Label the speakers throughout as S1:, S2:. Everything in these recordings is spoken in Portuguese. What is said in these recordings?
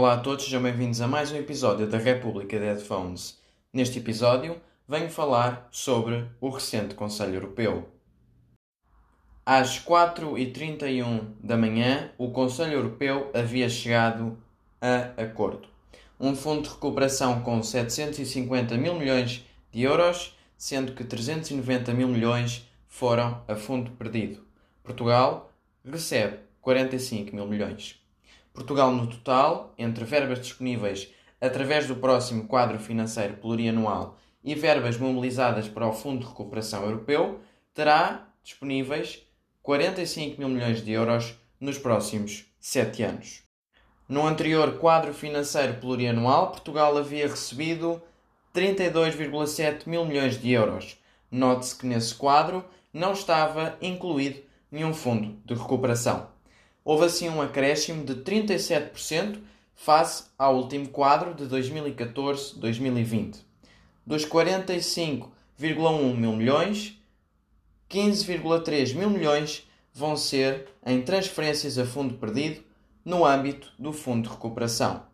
S1: Olá a todos, sejam bem-vindos a mais um episódio da República de Headphones. Neste episódio, venho falar sobre o recente Conselho Europeu. Às 4h31 da manhã, o Conselho Europeu havia chegado a acordo. Um fundo de recuperação com 750 mil milhões de euros, sendo que 390 mil milhões foram a fundo perdido. Portugal recebe 45 mil milhões. Portugal, no total, entre verbas disponíveis através do próximo quadro financeiro plurianual e verbas mobilizadas para o Fundo de Recuperação Europeu, terá disponíveis 45 mil milhões de euros nos próximos 7 anos. No anterior quadro financeiro plurianual, Portugal havia recebido 32,7 mil milhões de euros. Note-se que nesse quadro não estava incluído nenhum fundo de recuperação houve assim um acréscimo de 37% face ao último quadro de 2014-2020. Dos 45,1 mil milhões, 15,3 mil milhões vão ser em transferências a fundo perdido no âmbito do Fundo de Recuperação.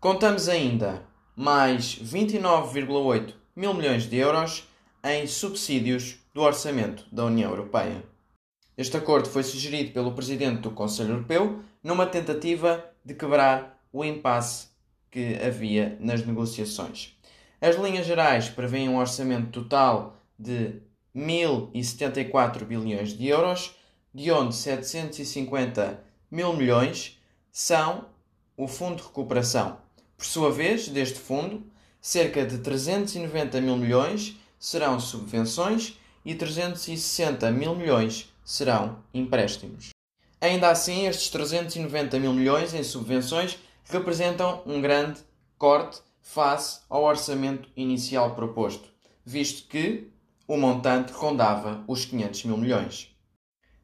S1: Contamos ainda mais 29,8 mil milhões de euros em subsídios do orçamento da União Europeia. Este acordo foi sugerido pelo Presidente do Conselho Europeu numa tentativa de quebrar o impasse que havia nas negociações. As linhas gerais prevêem um orçamento total de 1.074 bilhões de euros, de onde 750 mil milhões são o Fundo de Recuperação. Por sua vez, deste fundo, cerca de 390 mil milhões serão subvenções e 360 mil milhões serão empréstimos. Ainda assim, estes 390 mil milhões em subvenções representam um grande corte face ao orçamento inicial proposto, visto que o montante rondava os 500 mil milhões.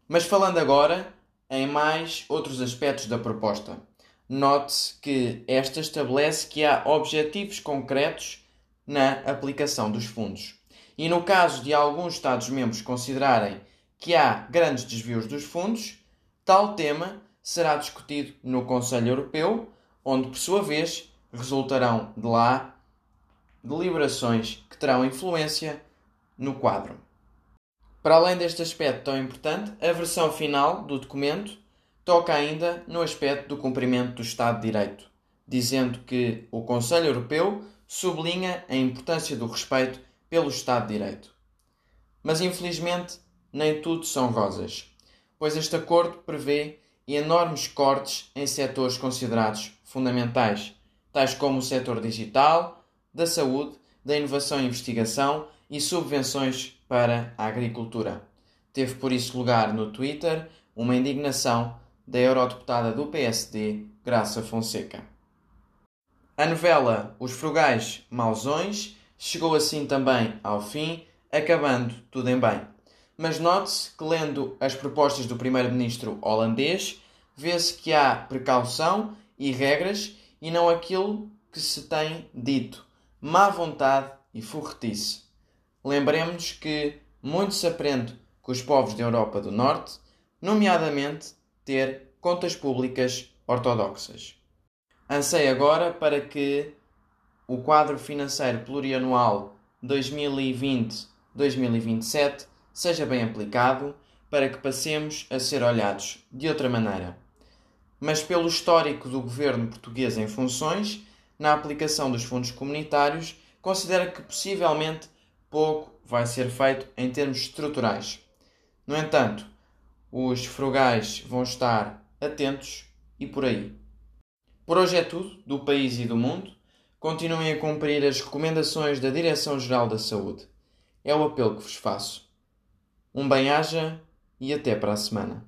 S1: Mas falando agora em mais outros aspectos da proposta, note-se que esta estabelece que há objetivos concretos na aplicação dos fundos. E no caso de alguns Estados-membros considerarem que há grandes desvios dos fundos, tal tema será discutido no Conselho Europeu, onde, por sua vez, resultarão de lá deliberações que terão influência no quadro. Para além deste aspecto tão importante, a versão final do documento toca ainda no aspecto do cumprimento do Estado de Direito, dizendo que o Conselho Europeu sublinha a importância do respeito pelo Estado de Direito. Mas infelizmente nem tudo são rosas, pois este acordo prevê enormes cortes em setores considerados fundamentais, tais como o setor digital, da saúde, da inovação e investigação e subvenções para a agricultura. Teve por isso lugar no Twitter uma indignação da eurodeputada do PSD, Graça Fonseca. A novela Os Frugais Mausões chegou assim também ao fim, acabando tudo em bem. Mas note-se que, lendo as propostas do primeiro-ministro holandês, vê-se que há precaução e regras e não aquilo que se tem dito, má vontade e furretice. Lembremos que muito se aprende com os povos da Europa do Norte, nomeadamente ter contas públicas ortodoxas. Ansei agora para que o quadro financeiro plurianual 2020-2027 seja bem aplicado para que passemos a ser olhados de outra maneira. Mas pelo histórico do governo português em funções, na aplicação dos fundos comunitários, considera que possivelmente pouco vai ser feito em termos estruturais. No entanto, os frugais vão estar atentos e por aí. Por hoje é tudo, do país e do mundo. Continuem a cumprir as recomendações da Direção-Geral da Saúde. É o apelo que vos faço. Um bem-aja e até para a semana.